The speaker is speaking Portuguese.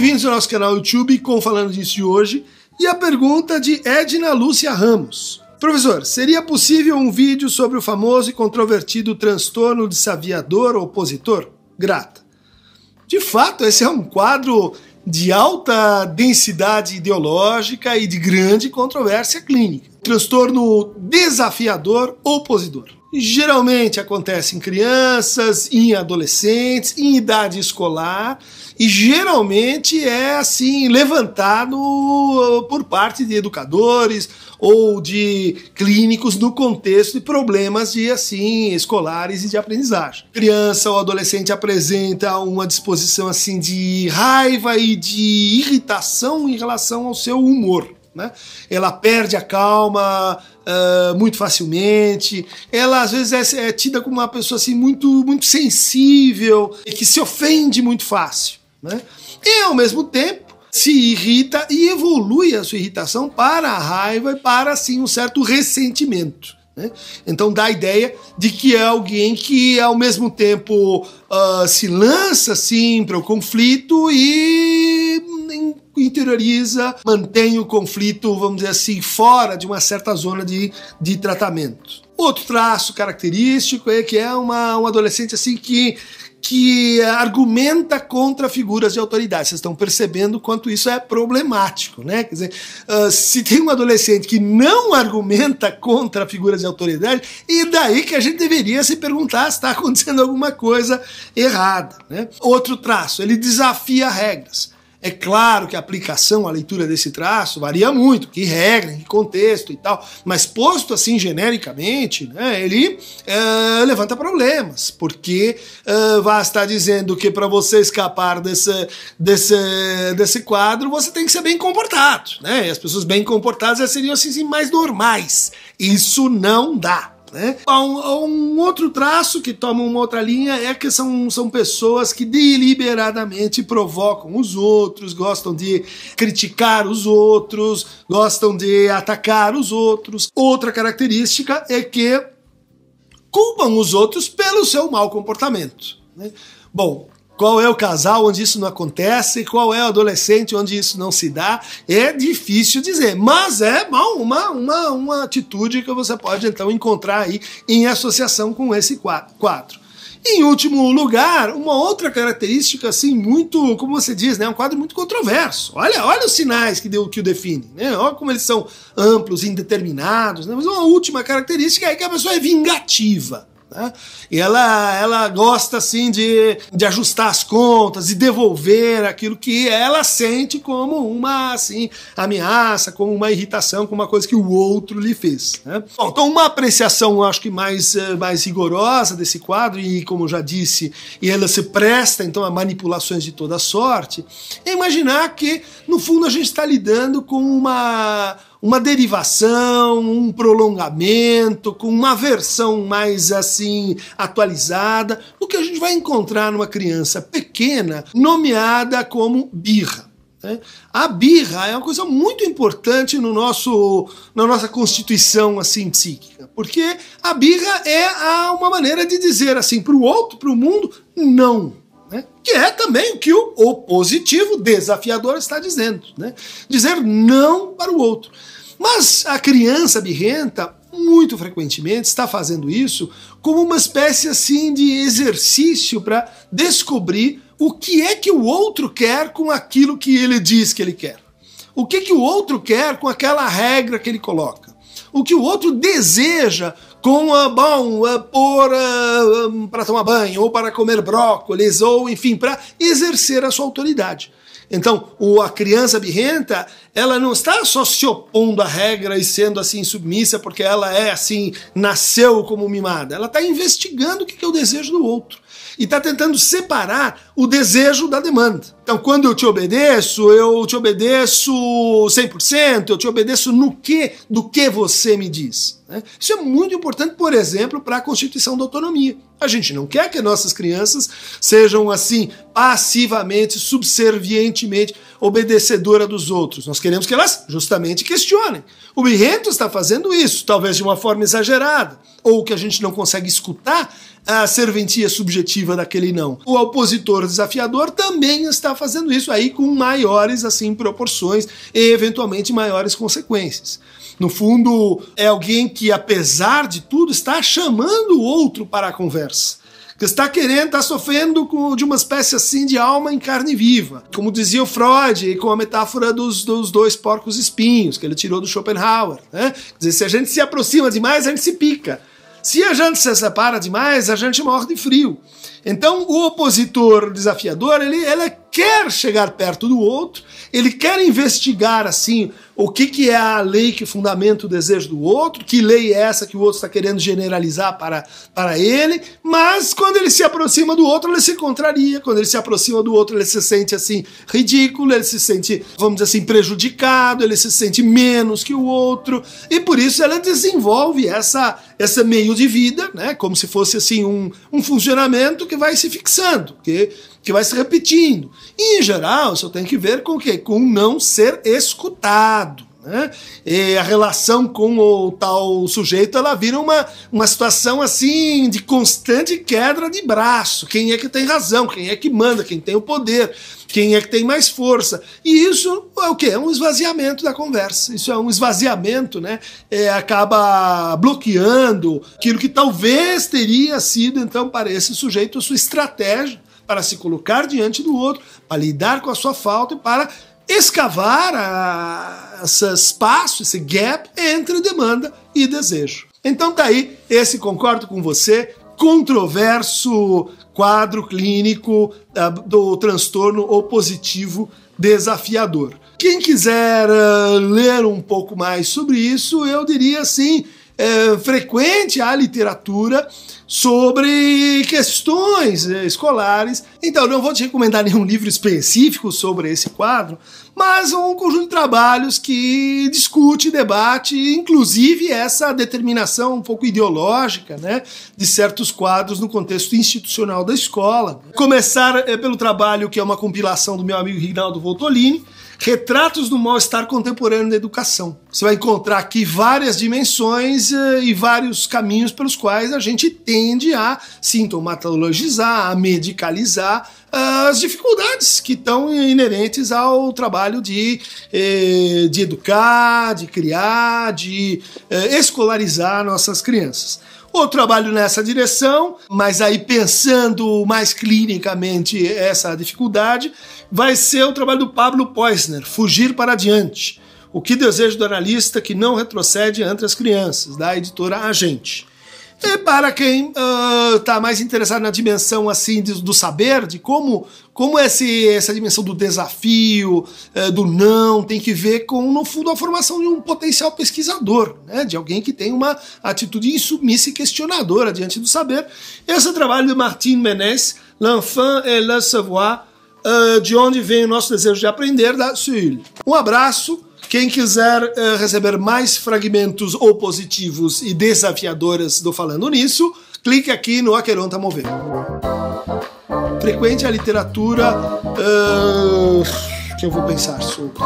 Bem-vindos ao nosso canal YouTube com Falando Disso de hoje. E a pergunta de Edna Lúcia Ramos. Professor, seria possível um vídeo sobre o famoso e controvertido transtorno de saviador opositor? Grata. De fato, esse é um quadro de alta densidade ideológica e de grande controvérsia clínica. Transtorno desafiador opositor. Geralmente acontece em crianças, em adolescentes, em idade escolar e geralmente é assim levantado por parte de educadores ou de clínicos no contexto de problemas de assim escolares e de aprendizagem. Criança ou adolescente apresenta uma disposição assim de raiva e de irritação em relação ao seu humor. Né? Ela perde a calma uh, muito facilmente. Ela às vezes é, é, tida como uma pessoa assim muito, muito sensível e que se ofende muito fácil. Né? E ao mesmo tempo se irrita e evolui a sua irritação para a raiva e para assim um certo ressentimento. Né? Então dá a ideia de que é alguém que ao mesmo tempo uh, se lança assim para o conflito e interioriza, mantém o conflito, vamos dizer assim, fora de uma certa zona de, de tratamento. Outro traço característico é que é uma, um adolescente assim que que argumenta contra figuras de autoridade. Vocês estão percebendo quanto isso é problemático, né? Quer dizer, uh, se tem um adolescente que não argumenta contra figuras de autoridade, e daí que a gente deveria se perguntar se está acontecendo alguma coisa errada, né? Outro traço, ele desafia regras. É claro que a aplicação, a leitura desse traço varia muito, que regra, que contexto e tal, mas posto assim genericamente, né, ele é, levanta problemas, porque vai estar dizendo que para você escapar desse, desse, desse quadro, você tem que ser bem comportado, né? E as pessoas bem comportadas seriam assim mais normais. Isso não dá. Né? Um, um, outro traço que toma uma outra linha é que são, são pessoas que deliberadamente provocam os outros, gostam de criticar os outros, gostam de atacar os outros. Outra característica é que culpam os outros pelo seu mau comportamento. Né? Bom, qual é o casal onde isso não acontece, qual é o adolescente onde isso não se dá, é difícil dizer, mas é bom, uma, uma, uma atitude que você pode então encontrar aí em associação com esse quadro. Em último lugar, uma outra característica assim muito, como você diz, né, um quadro muito controverso. Olha, olha os sinais que, deu, que o definem, né? Olha como eles são amplos, indeterminados. Né? Mas uma última característica é que a pessoa é vingativa. Né? E ela, ela gosta assim de, de ajustar as contas e devolver aquilo que ela sente como uma assim ameaça, como uma irritação, como uma coisa que o outro lhe fez. Né? Bom, então uma apreciação, acho que mais, eh, mais rigorosa desse quadro e como eu já disse, ela se presta então a manipulações de toda sorte, é imaginar que no fundo a gente está lidando com uma uma derivação, um prolongamento, com uma versão mais assim atualizada, o que a gente vai encontrar numa criança pequena, nomeada como birra. Né? A birra é uma coisa muito importante no nosso, na nossa constituição assim psíquica, porque a birra é uma maneira de dizer assim para o outro, para o mundo, não. Né? Que é também o que o opositivo desafiador está dizendo. Né? Dizer não para o outro. Mas a criança birrenta, muito frequentemente, está fazendo isso como uma espécie assim de exercício para descobrir o que é que o outro quer com aquilo que ele diz que ele quer. O que, que o outro quer com aquela regra que ele coloca. O que o outro deseja com a bom a pôr para tomar banho ou para comer brócolis ou enfim para exercer a sua autoridade. Então, o, a criança birrenta, ela não está só se opondo à regra e sendo assim submissa porque ela é assim, nasceu como mimada. Ela está investigando o que é o desejo do outro e está tentando separar o desejo da demanda. Então, quando eu te obedeço, eu te obedeço 100%, eu te obedeço no que do que você me diz. Né? Isso é muito importante, por exemplo, para a constituição da autonomia. A gente não quer que nossas crianças sejam assim, passivamente, subservientemente obedecedora dos outros. Nós queremos que elas justamente questionem. O Birrento está fazendo isso, talvez de uma forma exagerada, ou que a gente não consegue escutar a serventia subjetiva daquele não. O opositor desafiador também está fazendo isso aí com maiores assim proporções e eventualmente maiores consequências. No fundo, é alguém que, apesar de tudo, está chamando o outro para a conversa que está querendo, está sofrendo de uma espécie assim de alma em carne viva. Como dizia o Freud, com a metáfora dos, dos dois porcos espinhos, que ele tirou do Schopenhauer. Né? Quer dizer, se a gente se aproxima demais, a gente se pica. Se a gente se separa demais, a gente morre de frio. Então, o opositor desafiador, ele, ele quer chegar perto do outro, ele quer investigar assim o que, que é a lei que fundamenta o desejo do outro, que lei é essa que o outro está querendo generalizar para, para ele, mas quando ele se aproxima do outro, ele se contraria, quando ele se aproxima do outro, ele se sente assim ridículo, ele se sente, vamos dizer assim, prejudicado, ele se sente menos que o outro, e por isso ela desenvolve essa, essa meio de vida, né, como se fosse assim um, um funcionamento que vai se fixando, que que vai se repetindo. E, em geral, isso tem que ver com o quê? Com não ser escutado. Né? E a relação com o tal sujeito ela vira uma, uma situação assim de constante queda de braço. Quem é que tem razão? Quem é que manda? Quem tem o poder? Quem é que tem mais força? E isso é o que? É um esvaziamento da conversa. Isso é um esvaziamento, né? É, acaba bloqueando aquilo que talvez teria sido, então, para esse sujeito a sua estratégia para se colocar diante do outro, para lidar com a sua falta e para escavar a, esse espaço, esse gap entre demanda e desejo. Então tá aí, esse concordo com você, controverso quadro clínico uh, do transtorno opositivo desafiador. Quem quiser uh, ler um pouco mais sobre isso, eu diria assim, é, frequente a literatura sobre questões é, escolares. Então, não vou te recomendar nenhum livro específico sobre esse quadro, mas um conjunto de trabalhos que discute, debate, inclusive essa determinação um pouco ideológica né, de certos quadros no contexto institucional da escola. Começar é, pelo trabalho que é uma compilação do meu amigo Rinaldo Voltolini, Retratos do mal-estar contemporâneo da educação. Você vai encontrar aqui várias dimensões uh, e vários caminhos pelos quais a gente tende a sintomatologizar, a medicalizar uh, as dificuldades que estão inerentes ao trabalho de, eh, de educar, de criar, de eh, escolarizar nossas crianças. Outro trabalho nessa direção, mas aí pensando mais clinicamente essa dificuldade, vai ser o trabalho do Pablo Poisner, Fugir para Adiante. O que desejo do analista que não retrocede entre as crianças, da editora Agente. E para quem está uh, mais interessado na dimensão assim de, do saber, de como, como esse, essa dimensão do desafio, uh, do não, tem que ver com, no fundo, a formação de um potencial pesquisador, né? de alguém que tem uma atitude insubmissa e questionadora diante do saber. Esse é o trabalho de Martin Menes, L'enfant et le savoir, uh, de onde vem o nosso desejo de aprender, da Sul. Um abraço quem quiser uh, receber mais fragmentos opositivos e desafiadores do Falando Nisso, clique aqui no Aqueron Tá Movendo. Frequente a literatura uh, que eu vou pensar sobre.